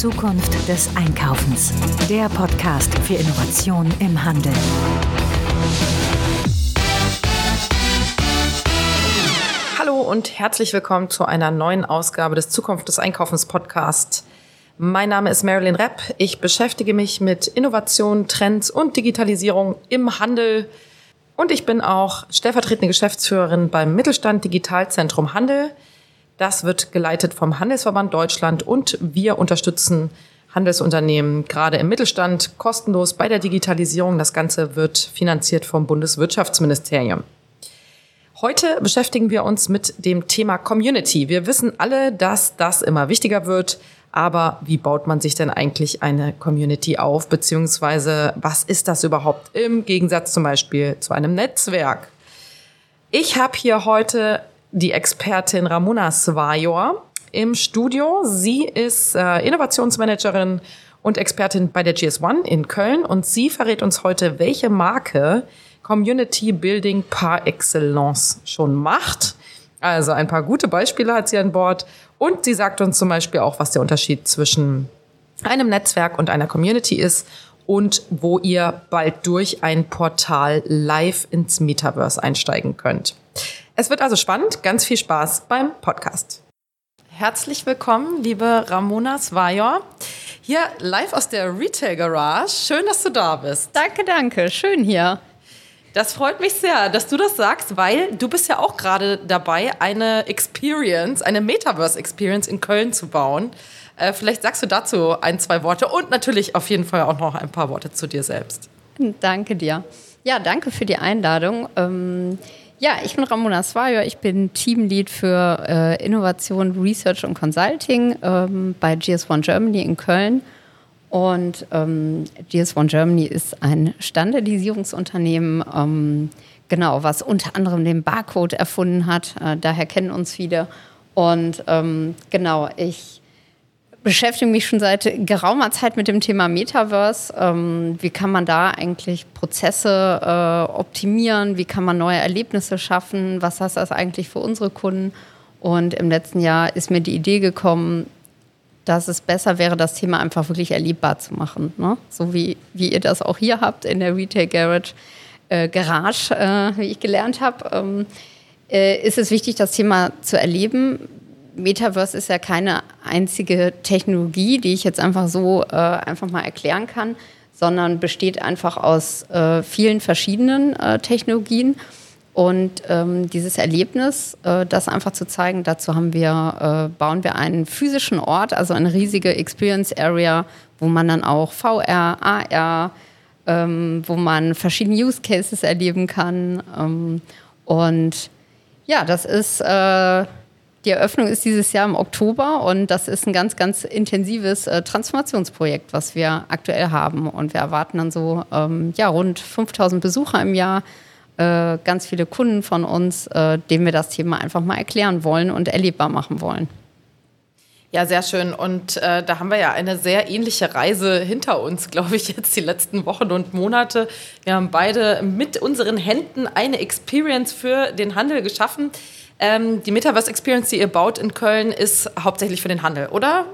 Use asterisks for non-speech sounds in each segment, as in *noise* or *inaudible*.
Zukunft des Einkaufens. Der Podcast für Innovation im Handel. Hallo und herzlich willkommen zu einer neuen Ausgabe des Zukunft des Einkaufens Podcast. Mein Name ist Marilyn Repp. Ich beschäftige mich mit Innovation, Trends und Digitalisierung im Handel. Und ich bin auch stellvertretende Geschäftsführerin beim Mittelstand Digitalzentrum Handel. Das wird geleitet vom Handelsverband Deutschland und wir unterstützen Handelsunternehmen gerade im Mittelstand kostenlos bei der Digitalisierung. Das Ganze wird finanziert vom Bundeswirtschaftsministerium. Heute beschäftigen wir uns mit dem Thema Community. Wir wissen alle, dass das immer wichtiger wird. Aber wie baut man sich denn eigentlich eine Community auf? Beziehungsweise was ist das überhaupt im Gegensatz zum Beispiel zu einem Netzwerk? Ich habe hier heute die Expertin Ramona Svajor im Studio. Sie ist äh, Innovationsmanagerin und Expertin bei der GS1 in Köln und sie verrät uns heute, welche Marke Community Building par excellence schon macht. Also ein paar gute Beispiele hat sie an Bord und sie sagt uns zum Beispiel auch, was der Unterschied zwischen einem Netzwerk und einer Community ist und wo ihr bald durch ein Portal live ins Metaverse einsteigen könnt. Es wird also spannend. Ganz viel Spaß beim Podcast. Herzlich willkommen, liebe Ramona Svajor. Hier live aus der Retail Garage. Schön, dass du da bist. Danke, danke. Schön hier. Das freut mich sehr, dass du das sagst, weil du bist ja auch gerade dabei, eine Experience, eine Metaverse Experience in Köln zu bauen. Äh, vielleicht sagst du dazu ein, zwei Worte und natürlich auf jeden Fall auch noch ein paar Worte zu dir selbst. Danke dir. Ja, danke für die Einladung. Ähm ja, ich bin Ramona Swajor, ich bin Teamlead für äh, Innovation, Research und Consulting ähm, bei GS1 Germany in Köln. Und ähm, GS1 Germany ist ein Standardisierungsunternehmen, ähm, genau, was unter anderem den Barcode erfunden hat. Äh, daher kennen uns viele. Und ähm, genau, ich beschäftige mich schon seit geraumer Zeit mit dem Thema Metaverse. Ähm, wie kann man da eigentlich Prozesse äh, optimieren? Wie kann man neue Erlebnisse schaffen? Was heißt das eigentlich für unsere Kunden? Und im letzten Jahr ist mir die Idee gekommen, dass es besser wäre, das Thema einfach wirklich erlebbar zu machen. Ne? So wie, wie ihr das auch hier habt in der Retail Garage, äh, Garage äh, wie ich gelernt habe. Ähm, äh, ist es wichtig, das Thema zu erleben. Metaverse ist ja keine einzige Technologie, die ich jetzt einfach so äh, einfach mal erklären kann, sondern besteht einfach aus äh, vielen verschiedenen äh, Technologien. Und ähm, dieses Erlebnis, äh, das einfach zu zeigen, dazu haben wir, äh, bauen wir einen physischen Ort, also eine riesige Experience Area, wo man dann auch VR, AR, ähm, wo man verschiedene Use Cases erleben kann. Ähm, und ja, das ist äh, die Eröffnung ist dieses Jahr im Oktober und das ist ein ganz, ganz intensives äh, Transformationsprojekt, was wir aktuell haben. Und wir erwarten dann so ähm, ja, rund 5000 Besucher im Jahr, äh, ganz viele Kunden von uns, äh, denen wir das Thema einfach mal erklären wollen und erlebbar machen wollen. Ja, sehr schön. Und äh, da haben wir ja eine sehr ähnliche Reise hinter uns, glaube ich, jetzt die letzten Wochen und Monate. Wir haben beide mit unseren Händen eine Experience für den Handel geschaffen. Ähm, die Metaverse Experience, die ihr baut in Köln, ist hauptsächlich für den Handel, oder?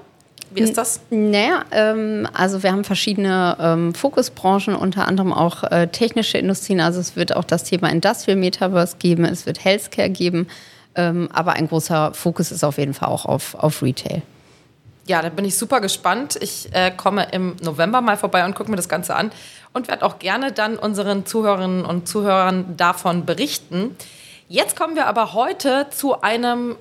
Wie ist das? Naja, ähm, also wir haben verschiedene ähm, Fokusbranchen, unter anderem auch äh, technische Industrien. Also es wird auch das Thema Industrial Metaverse geben, es wird Healthcare geben, ähm, aber ein großer Fokus ist auf jeden Fall auch auf, auf Retail. Ja, da bin ich super gespannt. Ich äh, komme im November mal vorbei und gucke mir das Ganze an und werde auch gerne dann unseren Zuhörerinnen und Zuhörern davon berichten. Jetzt kommen wir aber heute zu einem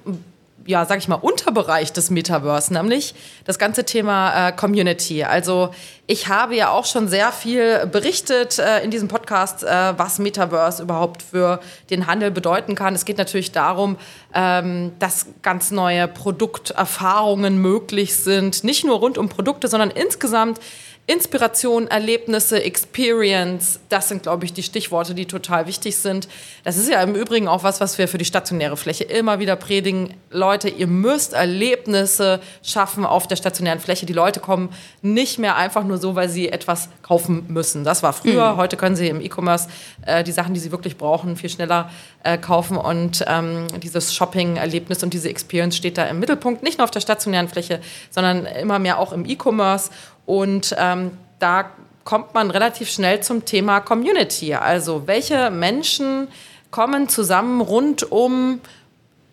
ja, sag ich mal, Unterbereich des Metaverse, nämlich das ganze Thema äh, Community. Also ich habe ja auch schon sehr viel berichtet äh, in diesem Podcast, äh, was Metaverse überhaupt für den Handel bedeuten kann. Es geht natürlich darum, ähm, dass ganz neue Produkterfahrungen möglich sind, nicht nur rund um Produkte, sondern insgesamt Inspiration, Erlebnisse, Experience, das sind, glaube ich, die Stichworte, die total wichtig sind. Das ist ja im Übrigen auch was, was wir für die stationäre Fläche immer wieder predigen. Leute, ihr müsst Erlebnisse schaffen auf der stationären Fläche. Die Leute kommen nicht mehr einfach nur so, weil sie etwas kaufen müssen. Das war früher. Mhm. Heute können Sie im E-Commerce äh, die Sachen, die Sie wirklich brauchen, viel schneller äh, kaufen. Und ähm, dieses Shopping-Erlebnis und diese Experience steht da im Mittelpunkt, nicht nur auf der stationären Fläche, sondern immer mehr auch im E-Commerce. Und ähm, da kommt man relativ schnell zum Thema Community. Also welche Menschen kommen zusammen rund um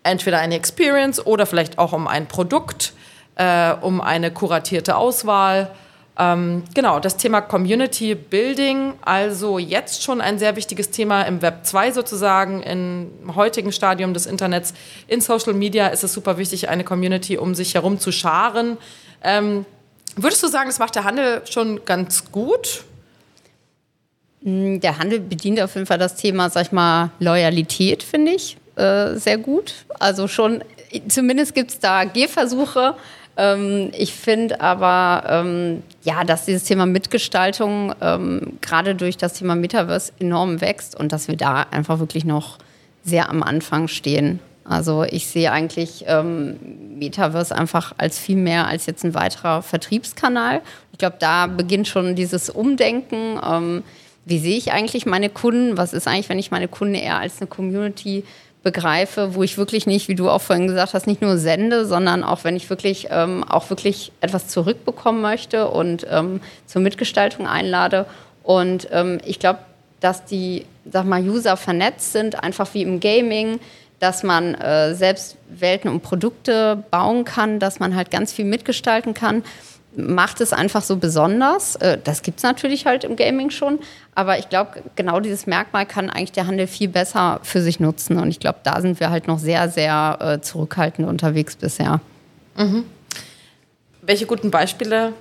entweder eine Experience oder vielleicht auch um ein Produkt, äh, um eine kuratierte Auswahl ähm, genau, das Thema Community Building, also jetzt schon ein sehr wichtiges Thema im Web 2 sozusagen, im heutigen Stadium des Internets. In Social Media ist es super wichtig, eine Community um sich herum zu scharen. Ähm, würdest du sagen, das macht der Handel schon ganz gut? Mm, der Handel bedient auf jeden Fall das Thema, sag ich mal, Loyalität, finde ich, äh, sehr gut. Also schon, zumindest gibt es da Gehversuche. Ähm, ich finde aber, ähm, ja, dass dieses Thema Mitgestaltung ähm, gerade durch das Thema Metaverse enorm wächst und dass wir da einfach wirklich noch sehr am Anfang stehen. Also ich sehe eigentlich ähm, Metaverse einfach als viel mehr als jetzt ein weiterer Vertriebskanal. Ich glaube, da beginnt schon dieses Umdenken. Ähm, wie sehe ich eigentlich meine Kunden? Was ist eigentlich, wenn ich meine Kunden eher als eine Community begreife, wo ich wirklich nicht, wie du auch vorhin gesagt hast, nicht nur sende, sondern auch wenn ich wirklich ähm, auch wirklich etwas zurückbekommen möchte und ähm, zur Mitgestaltung einlade. Und ähm, ich glaube, dass die, sag mal, User vernetzt sind, einfach wie im Gaming, dass man äh, selbst Welten und Produkte bauen kann, dass man halt ganz viel mitgestalten kann macht es einfach so besonders. Äh, das gibt es natürlich halt im Gaming schon, aber ich glaube, genau dieses Merkmal kann eigentlich der Handel viel besser für sich nutzen. Und ich glaube, da sind wir halt noch sehr, sehr äh, zurückhaltend unterwegs bisher. Mhm. Welche guten Beispiele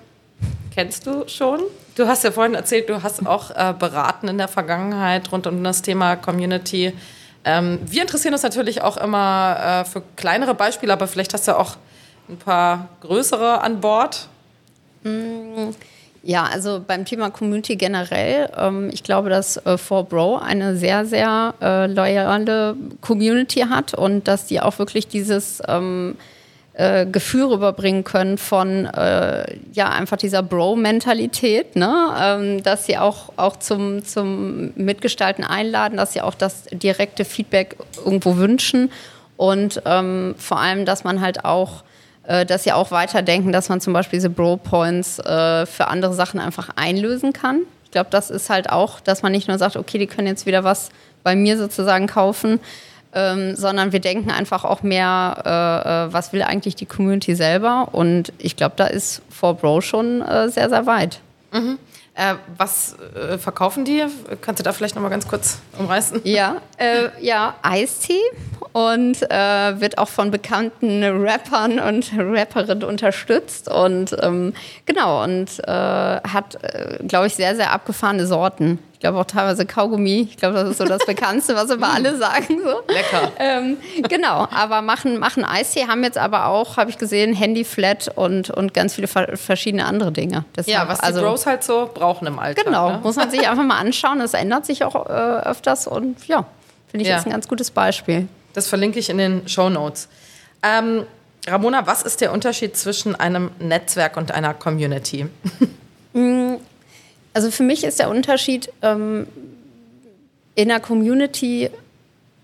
kennst du schon? Du hast ja vorhin erzählt, du hast auch äh, beraten in der Vergangenheit rund um das Thema Community. Ähm, wir interessieren uns natürlich auch immer äh, für kleinere Beispiele, aber vielleicht hast du auch ein paar größere an Bord. Mm, ja, also beim Thema Community generell, ähm, ich glaube, dass äh, 4Bro eine sehr, sehr äh, loyale Community hat und dass die auch wirklich dieses ähm, äh, Gefühl rüberbringen können von äh, ja einfach dieser Bro-Mentalität, ne? Ähm, dass sie auch, auch zum, zum Mitgestalten einladen, dass sie auch das direkte Feedback irgendwo wünschen und ähm, vor allem, dass man halt auch äh, dass sie auch weiterdenken, dass man zum Beispiel diese Bro-Points äh, für andere Sachen einfach einlösen kann. Ich glaube, das ist halt auch, dass man nicht nur sagt, okay, die können jetzt wieder was bei mir sozusagen kaufen, ähm, sondern wir denken einfach auch mehr, äh, äh was will eigentlich die Community selber. Und ich glaube, da ist 4Bro schon äh, sehr, sehr weit. Mhm. Äh, was äh, verkaufen die? Kannst du da vielleicht noch mal ganz kurz umreißen? Ja, *laughs* äh, ja Eistee und äh, wird auch von bekannten Rappern und Rapperinnen unterstützt und ähm, genau und äh, hat, äh, glaube ich, sehr, sehr abgefahrene Sorten glaube auch teilweise Kaugummi. Ich glaube, das ist so das Bekannteste, was immer alle sagen. So. Lecker. Ähm, genau, aber machen, machen Eistee, haben jetzt aber auch, habe ich gesehen, Handy-Flat und, und ganz viele verschiedene andere Dinge. Deshalb, ja, was die also, Bros halt so brauchen im Alltag. Genau, ne? muss man sich einfach mal anschauen. Das ändert sich auch äh, öfters und ja, finde ich ja. jetzt ein ganz gutes Beispiel. Das verlinke ich in den Show Notes. Ähm, Ramona, was ist der Unterschied zwischen einem Netzwerk und einer Community? *laughs* Mm, also für mich ist der Unterschied, ähm, in der Community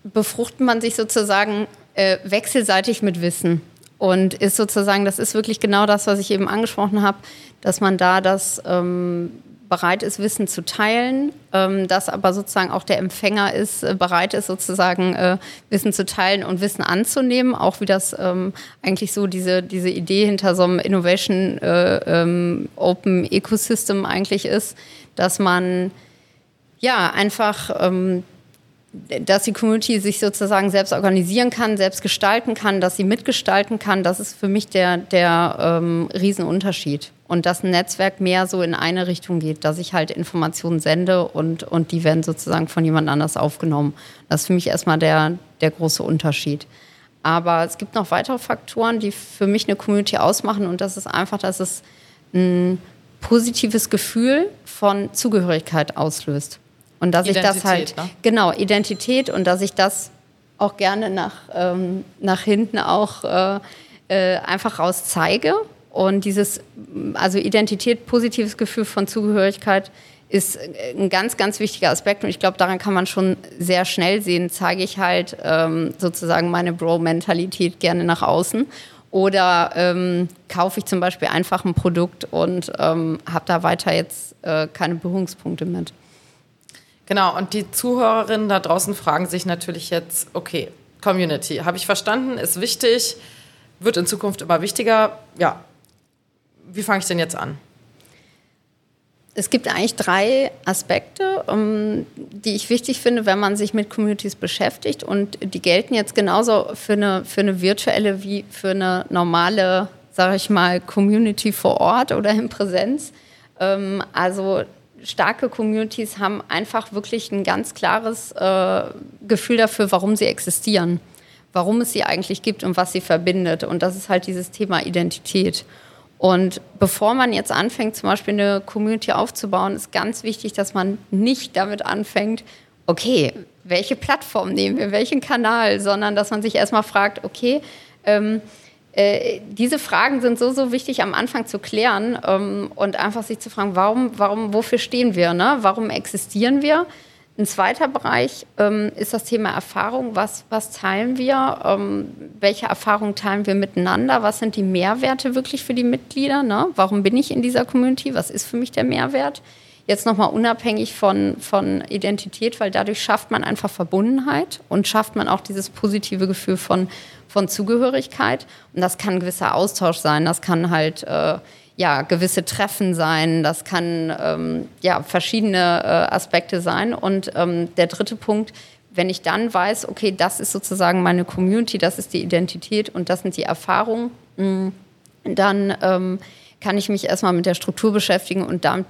befruchtet man sich sozusagen äh, wechselseitig mit Wissen. Und ist sozusagen, das ist wirklich genau das, was ich eben angesprochen habe, dass man da das ähm, bereit ist, Wissen zu teilen, ähm, dass aber sozusagen auch der Empfänger ist, äh, bereit ist, sozusagen äh, Wissen zu teilen und Wissen anzunehmen, auch wie das ähm, eigentlich so diese, diese Idee hinter so einem Innovation äh, ähm, Open Ecosystem eigentlich ist, dass man ja einfach ähm, dass die Community sich sozusagen selbst organisieren kann, selbst gestalten kann, dass sie mitgestalten kann, das ist für mich der, der ähm, Riesenunterschied. Und dass ein Netzwerk mehr so in eine Richtung geht, dass ich halt Informationen sende und, und die werden sozusagen von jemand anders aufgenommen. Das ist für mich erstmal der, der große Unterschied. Aber es gibt noch weitere Faktoren, die für mich eine Community ausmachen und das ist einfach, dass es ein positives Gefühl von Zugehörigkeit auslöst. Und dass Identität, ich das halt, ne? genau, Identität und dass ich das auch gerne nach, ähm, nach hinten auch äh, äh, einfach raus zeige und dieses, also Identität, positives Gefühl von Zugehörigkeit ist ein ganz, ganz wichtiger Aspekt. Und ich glaube, daran kann man schon sehr schnell sehen, zeige ich halt ähm, sozusagen meine Bro-Mentalität gerne nach außen. Oder ähm, kaufe ich zum Beispiel einfach ein Produkt und ähm, habe da weiter jetzt äh, keine Berührungspunkte mit. Genau, und die Zuhörerinnen da draußen fragen sich natürlich jetzt, okay, Community, habe ich verstanden, ist wichtig, wird in Zukunft immer wichtiger. Ja, wie fange ich denn jetzt an? Es gibt eigentlich drei Aspekte, um, ähm, die ich wichtig finde, wenn man sich mit Communities beschäftigt. Und die gelten jetzt genauso für eine, für eine virtuelle wie für eine normale, sage ich mal, Community vor Ort oder in Präsenz. Ähm, also starke Communities haben einfach wirklich ein ganz klares äh, Gefühl dafür, warum sie existieren, warum es sie eigentlich gibt und was sie verbindet. Und das ist halt dieses Thema Identität. Und bevor man jetzt anfängt, zum Beispiel eine Community aufzubauen, ist ganz wichtig, dass man nicht damit anfängt, okay, welche Plattform nehmen wir, welchen Kanal, sondern dass man sich erstmal fragt, okay, ähm, äh, diese Fragen sind so, so wichtig am Anfang zu klären ähm, und einfach sich zu fragen, warum, warum, wofür stehen wir, ne? warum existieren wir? Ein zweiter Bereich ähm, ist das Thema Erfahrung. Was, was teilen wir? Ähm, welche Erfahrungen teilen wir miteinander? Was sind die Mehrwerte wirklich für die Mitglieder? Ne? Warum bin ich in dieser Community? Was ist für mich der Mehrwert? Jetzt nochmal unabhängig von, von Identität, weil dadurch schafft man einfach Verbundenheit und schafft man auch dieses positive Gefühl von, von Zugehörigkeit. Und das kann ein gewisser Austausch sein. Das kann halt. Äh, ja, gewisse Treffen sein, das kann ähm, ja, verschiedene äh, Aspekte sein. Und ähm, der dritte Punkt, wenn ich dann weiß, okay, das ist sozusagen meine Community, das ist die Identität und das sind die Erfahrungen, mh, dann ähm, kann ich mich erstmal mit der Struktur beschäftigen und damit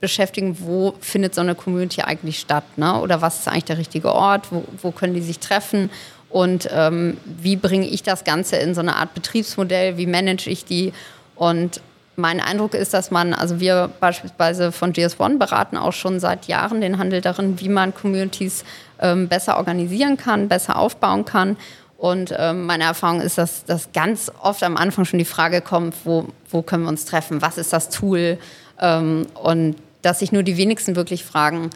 beschäftigen, wo findet so eine Community eigentlich statt, ne? oder was ist eigentlich der richtige Ort, wo, wo können die sich treffen und ähm, wie bringe ich das Ganze in so eine Art Betriebsmodell, wie manage ich die und mein Eindruck ist, dass man, also wir beispielsweise von GS1 beraten auch schon seit Jahren den Handel darin, wie man Communities ähm, besser organisieren kann, besser aufbauen kann. Und ähm, meine Erfahrung ist, dass, dass ganz oft am Anfang schon die Frage kommt, wo, wo können wir uns treffen, was ist das Tool? Ähm, und dass sich nur die wenigsten wirklich fragen,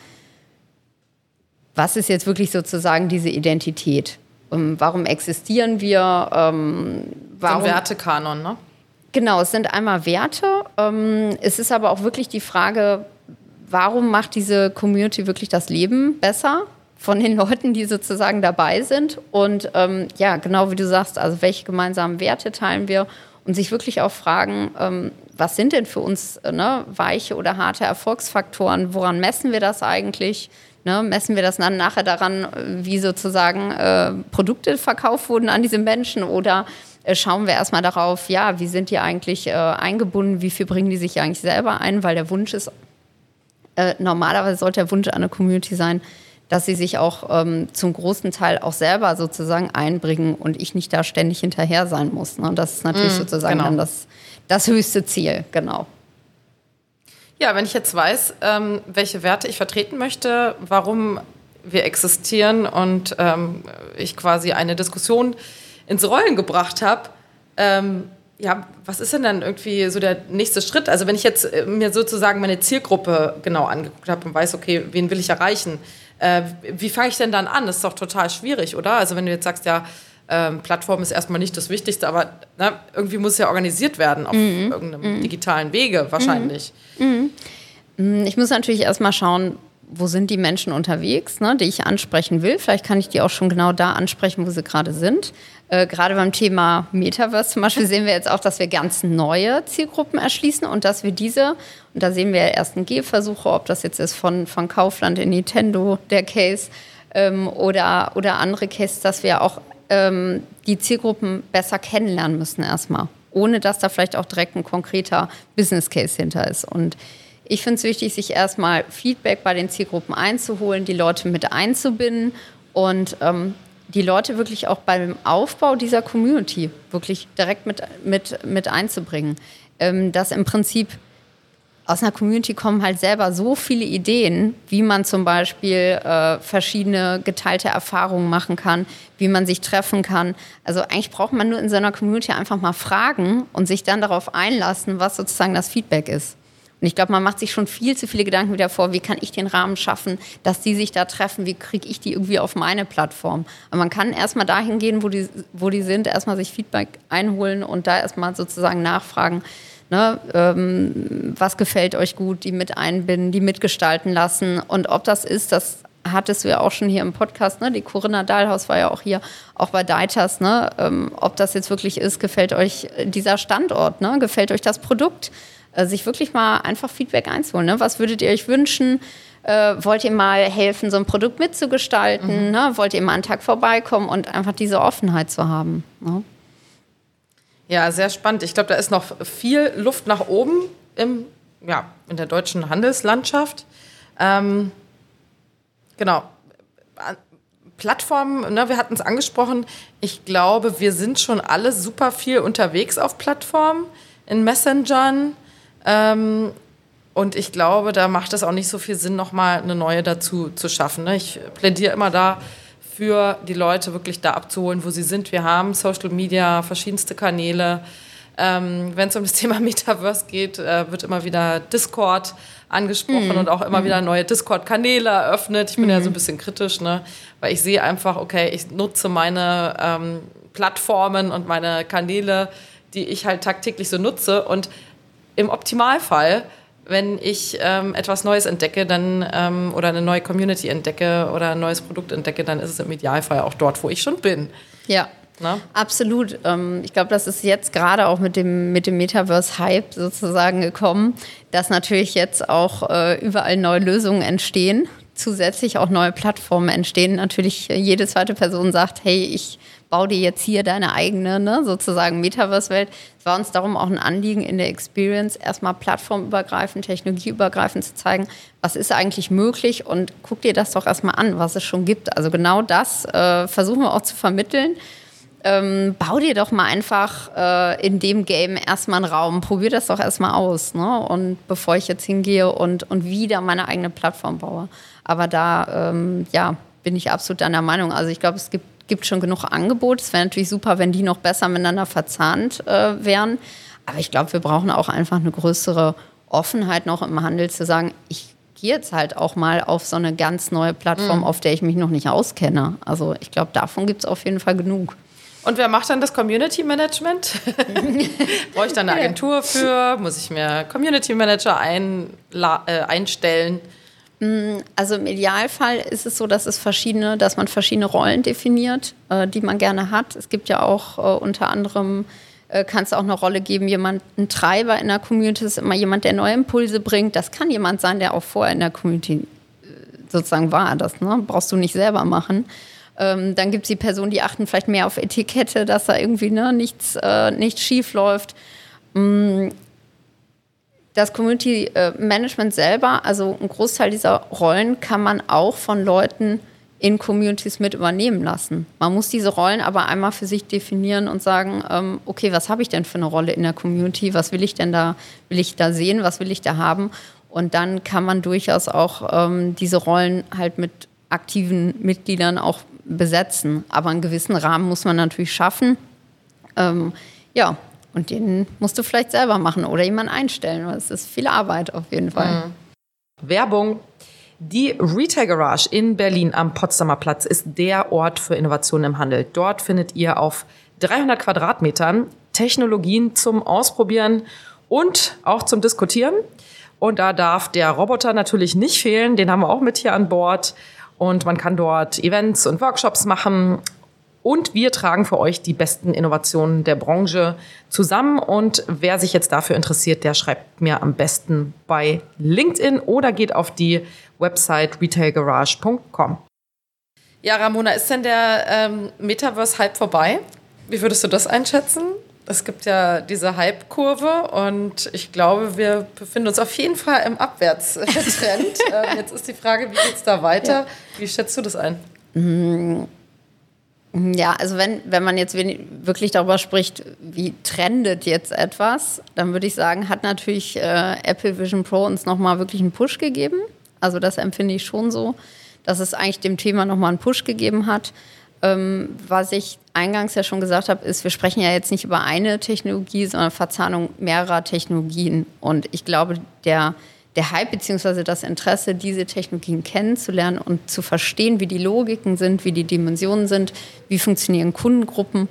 was ist jetzt wirklich sozusagen diese Identität? Ähm, warum existieren wir? Ähm, warum, so ein Wertekanon, ne? Genau, es sind einmal Werte. Ähm, es ist aber auch wirklich die Frage, warum macht diese Community wirklich das Leben besser von den *laughs* Leuten, die sozusagen dabei sind? Und ähm, ja, genau wie du sagst, also welche gemeinsamen Werte teilen wir? Und sich wirklich auch fragen, ähm, was sind denn für uns ne, weiche oder harte Erfolgsfaktoren? Woran messen wir das eigentlich? Ne, messen wir das dann nachher daran, wie sozusagen äh, Produkte verkauft wurden an diese Menschen oder äh, schauen wir erstmal darauf, ja, wie sind die eigentlich äh, eingebunden, wie viel bringen die sich eigentlich selber ein, weil der Wunsch ist, äh, normalerweise sollte der Wunsch an eine Community sein, dass sie sich auch ähm, zum großen Teil auch selber sozusagen einbringen und ich nicht da ständig hinterher sein muss. Ne? Das ist natürlich mm, sozusagen genau. dann das, das höchste Ziel, genau. Ja, wenn ich jetzt weiß, ähm, welche Werte ich vertreten möchte, warum wir existieren und ähm, ich quasi eine Diskussion ins Rollen gebracht habe, ähm, ja, was ist denn dann irgendwie so der nächste Schritt? Also wenn ich jetzt äh, mir sozusagen meine Zielgruppe genau angeguckt habe und weiß, okay, wen will ich erreichen, äh, wie fange ich denn dann an? Das ist doch total schwierig, oder? Also wenn du jetzt sagst, ja, ähm, Plattform ist erstmal nicht das Wichtigste, aber ne, irgendwie muss es ja organisiert werden auf mhm. irgendeinem mhm. digitalen Wege wahrscheinlich. Mhm. mhm. Ich muss natürlich erstmal schauen, wo sind die Menschen unterwegs, ne, die ich ansprechen will. Vielleicht kann ich die auch schon genau da ansprechen, wo sie gerade sind. Äh, gerade beim Thema Metaverse zum Beispiel sehen wir jetzt auch, dass wir ganz neue Zielgruppen erschließen und dass wir diese, und da sehen wir ersten Gehversuche, ob das jetzt ist von, von Kaufland in Nintendo, der Case, ähm, oder, oder andere Cases, dass wir auch ähm, die Zielgruppen besser kennenlernen müssen erstmal, ohne dass da vielleicht auch direkt ein konkreter Business Case hinter ist. Und ich finde es wichtig, sich erstmal Feedback bei den Zielgruppen einzuholen, die Leute mit einzubinden und ähm, die Leute wirklich auch beim Aufbau dieser Community wirklich direkt mit, mit, mit einzubringen. Ähm, dass im Prinzip aus einer Community kommen halt selber so viele Ideen, wie man zum Beispiel äh, verschiedene geteilte Erfahrungen machen kann, wie man sich treffen kann. Also eigentlich braucht man nur in seiner Community einfach mal fragen und sich dann darauf einlassen, was sozusagen das Feedback ist. Und ich glaube, man macht sich schon viel zu viele Gedanken wieder vor, wie kann ich den Rahmen schaffen, dass die sich da treffen, wie kriege ich die irgendwie auf meine Plattform. Aber man kann erstmal dahin gehen, wo die, wo die sind, erstmal sich Feedback einholen und da erstmal sozusagen nachfragen, Ne, ähm, was gefällt euch gut, die mit einbinden, die mitgestalten lassen. Und ob das ist, das hattest du ja auch schon hier im Podcast, ne? Die Corinna Dahlhaus war ja auch hier, auch bei Deitas, ne? Ähm, ob das jetzt wirklich ist, gefällt euch dieser Standort, ne? Gefällt euch das Produkt? Äh, sich wirklich mal einfach Feedback einzuholen. Ne? Was würdet ihr euch wünschen? Äh, wollt ihr mal helfen, so ein Produkt mitzugestalten? Mhm. Ne? Wollt ihr mal einen Tag vorbeikommen und einfach diese Offenheit zu haben? Ne? Ja, sehr spannend. Ich glaube, da ist noch viel Luft nach oben im, ja, in der deutschen Handelslandschaft. Ähm, genau. Plattformen, ne, wir hatten es angesprochen. Ich glaube, wir sind schon alle super viel unterwegs auf Plattformen, in Messengern. Ähm, und ich glaube, da macht es auch nicht so viel Sinn, nochmal eine neue dazu zu schaffen. Ne? Ich plädiere immer da für die Leute wirklich da abzuholen, wo sie sind. Wir haben Social Media, verschiedenste Kanäle. Ähm, Wenn es um das *laughs* Thema Metaverse geht, äh, wird immer wieder Discord angesprochen mhm. und auch immer mhm. wieder neue Discord-Kanäle eröffnet. Ich bin mhm. ja so ein bisschen kritisch, ne? weil ich sehe einfach, okay, ich nutze meine ähm, Plattformen und meine Kanäle, die ich halt tagtäglich so nutze und im Optimalfall wenn ich ähm, etwas Neues entdecke dann, ähm, oder eine neue Community entdecke oder ein neues Produkt entdecke, dann ist es im Idealfall auch dort, wo ich schon bin. Ja. Na? Absolut. Ähm, ich glaube, das ist jetzt gerade auch mit dem, mit dem Metaverse-Hype sozusagen gekommen, dass natürlich jetzt auch äh, überall neue Lösungen entstehen, zusätzlich auch neue Plattformen entstehen. Natürlich äh, jede zweite Person sagt, hey, ich bau dir jetzt hier deine eigene, ne, sozusagen Metaverse-Welt. Es war uns darum auch ein Anliegen in der Experience, erstmal plattformübergreifend, technologieübergreifend zu zeigen, was ist eigentlich möglich und guck dir das doch erstmal an, was es schon gibt. Also genau das äh, versuchen wir auch zu vermitteln. Ähm, bau dir doch mal einfach äh, in dem Game erstmal einen Raum, probier das doch erstmal aus. Ne? Und bevor ich jetzt hingehe und, und wieder meine eigene Plattform baue. Aber da, ähm, ja, bin ich absolut deiner Meinung. Also ich glaube, es gibt gibt schon genug Angebote. Es wäre natürlich super, wenn die noch besser miteinander verzahnt äh, wären. Aber ich glaube, wir brauchen auch einfach eine größere Offenheit noch im Handel zu sagen, ich gehe jetzt halt auch mal auf so eine ganz neue Plattform, mhm. auf der ich mich noch nicht auskenne. Also ich glaube, davon gibt es auf jeden Fall genug. Und wer macht dann das Community Management? *laughs* Brauche ich da eine Agentur für? Muss ich mir Community Manager ein, äh, einstellen? Mm, also im Idealfall ist es so, dass es verschiedene, dass man verschiedene Rollen definiert, äh, die man gerne hat. Es gibt ja auch äh, unter anderem äh, kann es auch eine Rolle geben, jemand, ein Treiber in der Community ist immer jemand, der neue Impulse bringt. Das kann jemand sein, der auch vorher in der Community sozusagen war. Das ne? brauchst du nicht selber machen. Ähm, dann gibt es die Personen, die achten vielleicht mehr auf Etikette, dass da irgendwie ne, nichts, äh, nichts schief läuft. Das Community äh, Management selber, also ein Großteil dieser Rollen kann man auch von Leuten in Communities mit übernehmen lassen. Man muss diese Rollen aber einmal für sich definieren und sagen, ähm, okay, was habe ich denn für eine Rolle in der Community? Was will ich denn da, will ich da sehen? Was will ich da haben? Und dann kann man durchaus auch ähm, diese Rollen halt mit aktiven Mitgliedern auch besetzen. Aber einen gewissen Rahmen muss man natürlich schaffen. Ähm, ja, und den musst du vielleicht selber machen oder jemanden einstellen. Das ist viel Arbeit auf jeden Fall. Mhm. Werbung. Die Retail Garage in Berlin am Potsdamer Platz ist der Ort für Innovationen im Handel. Dort findet ihr auf 300 Quadratmetern Technologien zum Ausprobieren und auch zum Diskutieren. Und da darf der Roboter natürlich nicht fehlen. Den haben wir auch mit hier an Bord. Und man kann dort Events und Workshops machen und wir tragen für euch die besten Innovationen der Branche zusammen. Und wer sich jetzt dafür interessiert, der schreibt mir am besten bei LinkedIn oder geht auf die Website retailgarage.com. Ja, Ramona, ist denn der ähm, Metaverse-Hype vorbei? Wie würdest du das einschätzen? Es gibt ja diese Hype-Kurve und ich glaube, wir befinden uns auf jeden Fall im Abwärtstrend. *laughs* ähm, jetzt ist die Frage, wie geht es da weiter? Ja. Wie schätzt du das ein? Mhm Ja, also wenn, wenn man jetzt wirklich darüber spricht, wie trendet jetzt etwas, dann würde ich sagen, hat natürlich äh, Apple Vision Pro uns nochmal wirklich einen Push gegeben. Also das empfinde ich schon so, dass es eigentlich dem Thema nochmal einen Push gegeben hat. Ähm, was ich eingangs ja schon gesagt habe, ist, wir sprechen ja jetzt nicht über eine Technologie, sondern Verzahnung mehrerer Technologien. Und ich glaube, der der Hype bzw. das Interesse, diese Technologien kennenzulernen und zu verstehen, wie die Logiken sind, wie die Dimensionen sind, wie funktionieren Kundengruppen,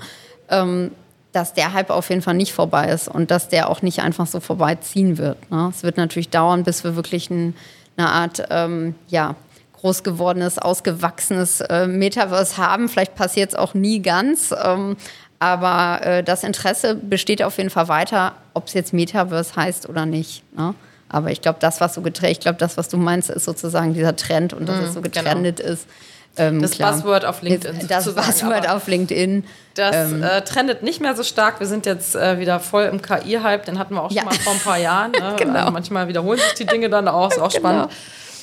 ähm, dass der Hype auf jeden Fall nicht vorbei ist und dass der auch nicht einfach so vorbeiziehen wird. Ne? Es wird natürlich dauern, bis wir wirklich ein, eine Art, ähm, ja, groß gewordenes, ausgewachsenes äh, Metaverse haben. Vielleicht passiert es auch nie ganz. Ähm, aber äh, das Interesse besteht auf jeden Fall weiter, ob es jetzt Metaverse heißt oder nicht. Ne? Aber ich glaube, das, was so getrennt, ich glaube, das, was du meinst, ist sozusagen dieser Trend und dass mm, es so genau. getrennt genau. ist. Ähm, das klar. Buzzword auf LinkedIn. Das Buzzword auf LinkedIn. Das ähm, äh, trendet nicht mehr so stark. Wir sind jetzt äh, wieder voll im KI-Hype. Den hatten wir auch schon ja. mal vor ein paar Jahren. Ne? *laughs* genau. Also manchmal wiederholen sich die Dinge dann auch. Ist auch genau. spannend.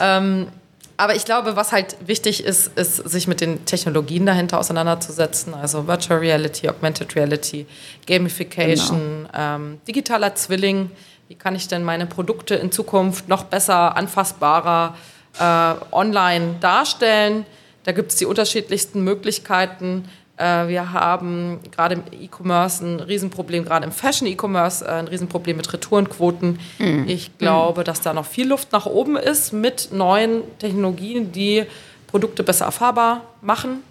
Ähm, aber ich glaube, was halt wichtig ist, ist, sich mit den Technologien dahinter auseinanderzusetzen. Also Virtual Reality, Augmented Reality, Gamification, genau. ähm, digitaler Zwilling wie kann ich denn meine Produkte in Zukunft noch besser, anfassbarer äh, online darstellen. Da gibt es die unterschiedlichsten Möglichkeiten. Äh, wir haben gerade im E-Commerce ein Riesenproblem, gerade im Fashion-E-Commerce äh, ein Riesenproblem mit Retourenquoten. Mhm. Ich glaube, mhm. dass da noch viel Luft nach oben ist mit neuen Technologien, die Produkte besser erfahrbar machen.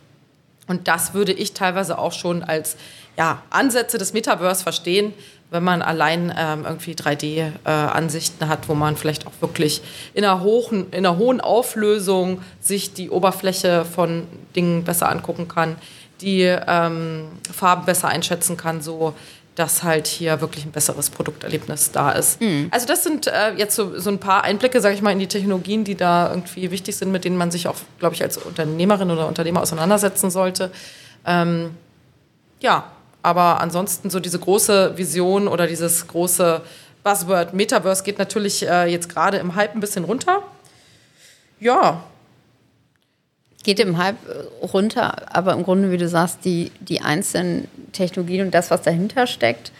Und das würde ich teilweise auch schon als ja, Ansätze des Metaverse verstehen, wenn man allein ähm, irgendwie 3D-Ansichten äh, hat, wo man vielleicht auch wirklich in einer, hohen, in einer hohen Auflösung sich die Oberfläche von Dingen besser angucken kann, die ähm, Farben besser einschätzen kann, so dass halt hier wirklich ein besseres Produkterlebnis da ist. Mhm. Also das sind äh, jetzt so, so ein paar Einblicke, sage ich mal, in die Technologien, die da irgendwie wichtig sind, mit denen man sich auch, glaube ich, als Unternehmerin oder Unternehmer auseinandersetzen sollte. Ähm, ja, aber ansonsten so diese große Vision oder dieses große Buzzword Metaverse geht natürlich äh, jetzt gerade im Hype ein bisschen runter. Ja. Geht im Hype äh, runter, aber im Grunde, wie du sagst, die, die einzelnen Technologien und das, was dahinter steckt,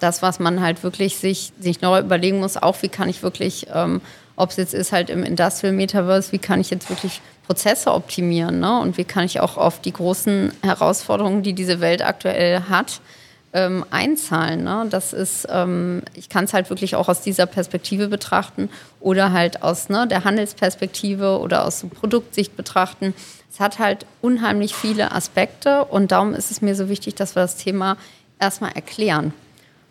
das, was man halt wirklich sich, sich neu überlegen muss, auch wie kann ich wirklich, ähm, ob es jetzt ist halt im Industrial Metaverse, wie kann ich jetzt wirklich Prozesse optimieren ne? und wie kann ich auch auf die großen Herausforderungen, die diese Welt aktuell hat, ähm, einzahlen. Ne? Das ist, ähm, ich kann es halt wirklich auch aus dieser Perspektive betrachten oder halt aus ne, der Handelsperspektive oder aus der Produktsicht betrachten. Es hat halt unheimlich viele Aspekte und darum ist es mir so wichtig, dass wir das Thema erstmal erklären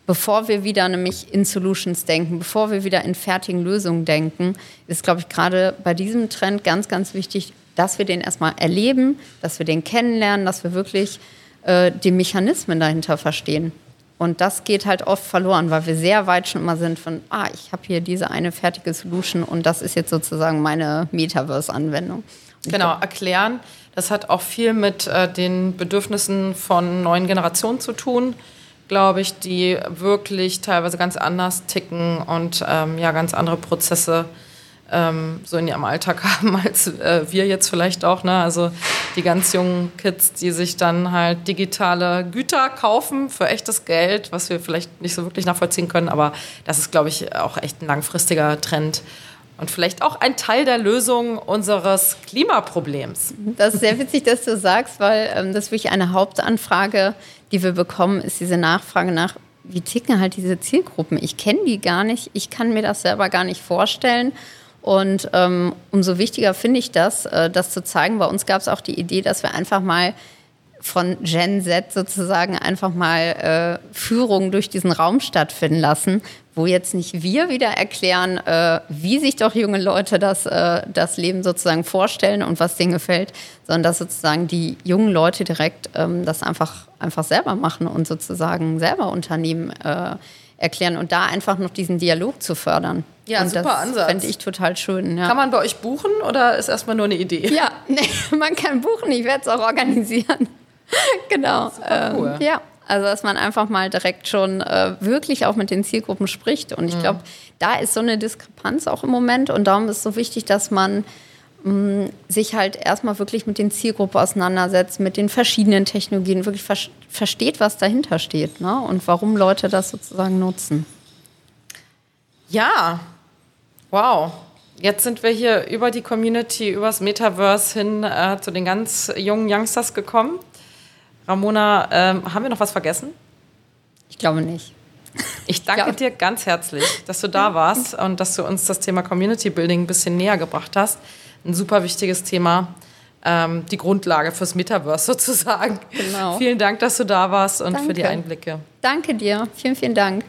bevor wir wieder nämlich in Solutions denken, bevor wir wieder in fertigen Lösungen denken, ist, glaube ich, gerade bei diesem Trend ganz, ganz wichtig, dass wir den erstmal erleben, dass wir den kennenlernen, dass wir wirklich äh, die Mechanismen dahinter verstehen. Und das geht halt oft verloren, weil wir sehr weit schon immer sind von, ah, ich habe hier diese eine fertige Solution und das ist jetzt sozusagen meine Metaverse-Anwendung. Genau, erklären. Das hat auch viel mit äh, den Bedürfnissen von neuen Generationen zu tun glaube ich, die wirklich teilweise ganz anders ticken und ähm, ja ganz andere Prozesse ähm, so in ihrem Alltag *laughs* haben als äh, wir jetzt vielleicht auch. Ne? Also die ganz jungen Kids, die sich dann halt digitale Güter kaufen für echtes Geld, was wir vielleicht nicht so wirklich nachvollziehen können, aber das ist, glaube ich, auch echt ein langfristiger Trend. Und vielleicht auch ein Teil der Lösung unseres Klimaproblems. Das ist sehr witzig, dass du sagst, weil ähm, das wirklich eine Hauptanfrage, die wir bekommen, ist diese Nachfrage nach, wie ticken halt diese Zielgruppen? Ich kenne die gar nicht, ich kann mir das selber gar nicht vorstellen. Und ähm, umso wichtiger finde ich das, äh, das zu zeigen. Bei uns gab es auch die Idee, dass wir einfach mal von Gen Z sozusagen einfach mal äh, Führung durch diesen Raum stattfinden lassen, wo jetzt nicht wir wieder erklären, äh, wie sich doch junge Leute das, äh, das Leben sozusagen vorstellen und was denen gefällt, sondern dass sozusagen die jungen Leute direkt ähm, das einfach, einfach selber machen und sozusagen selber Unternehmen äh, erklären und da einfach noch diesen Dialog zu fördern. Ja, und super das Ansatz. Fände ich total schön. Ja. Kann man bei euch buchen oder ist erstmal nur eine Idee? Ja, *laughs* nee, man kann buchen, ich werde es auch organisieren. *laughs* genau. Super cool. Ähm, ja, also, dass man einfach mal direkt schon äh, wirklich auch mit den Zielgruppen spricht. Und ich mhm. glaube, da ist so eine Diskrepanz auch im Moment. Und darum ist es so wichtig, dass man sich halt erstmal wirklich mit den Zielgruppen auseinandersetzt, mit den verschiedenen Technologien, wirklich ver versteht, was dahinter steht ne? und warum Leute das sozusagen nutzen. Ja, wow. Jetzt sind wir hier über die Community, übers Metaverse hin äh, zu den ganz jungen Youngsters gekommen. Ramona, ähm, haben wir noch was vergessen? Ich glaube nicht. Ich danke ja. dir ganz herzlich, dass du da warst *laughs* und dass du uns das Thema Community Building ein bisschen näher gebracht hast. Ein super wichtiges Thema, ähm, die Grundlage fürs Metaverse *laughs* sozusagen. Genau. Vielen Dank, dass du da warst und danke. für die Einblicke. Danke dir. Vielen, vielen Dank.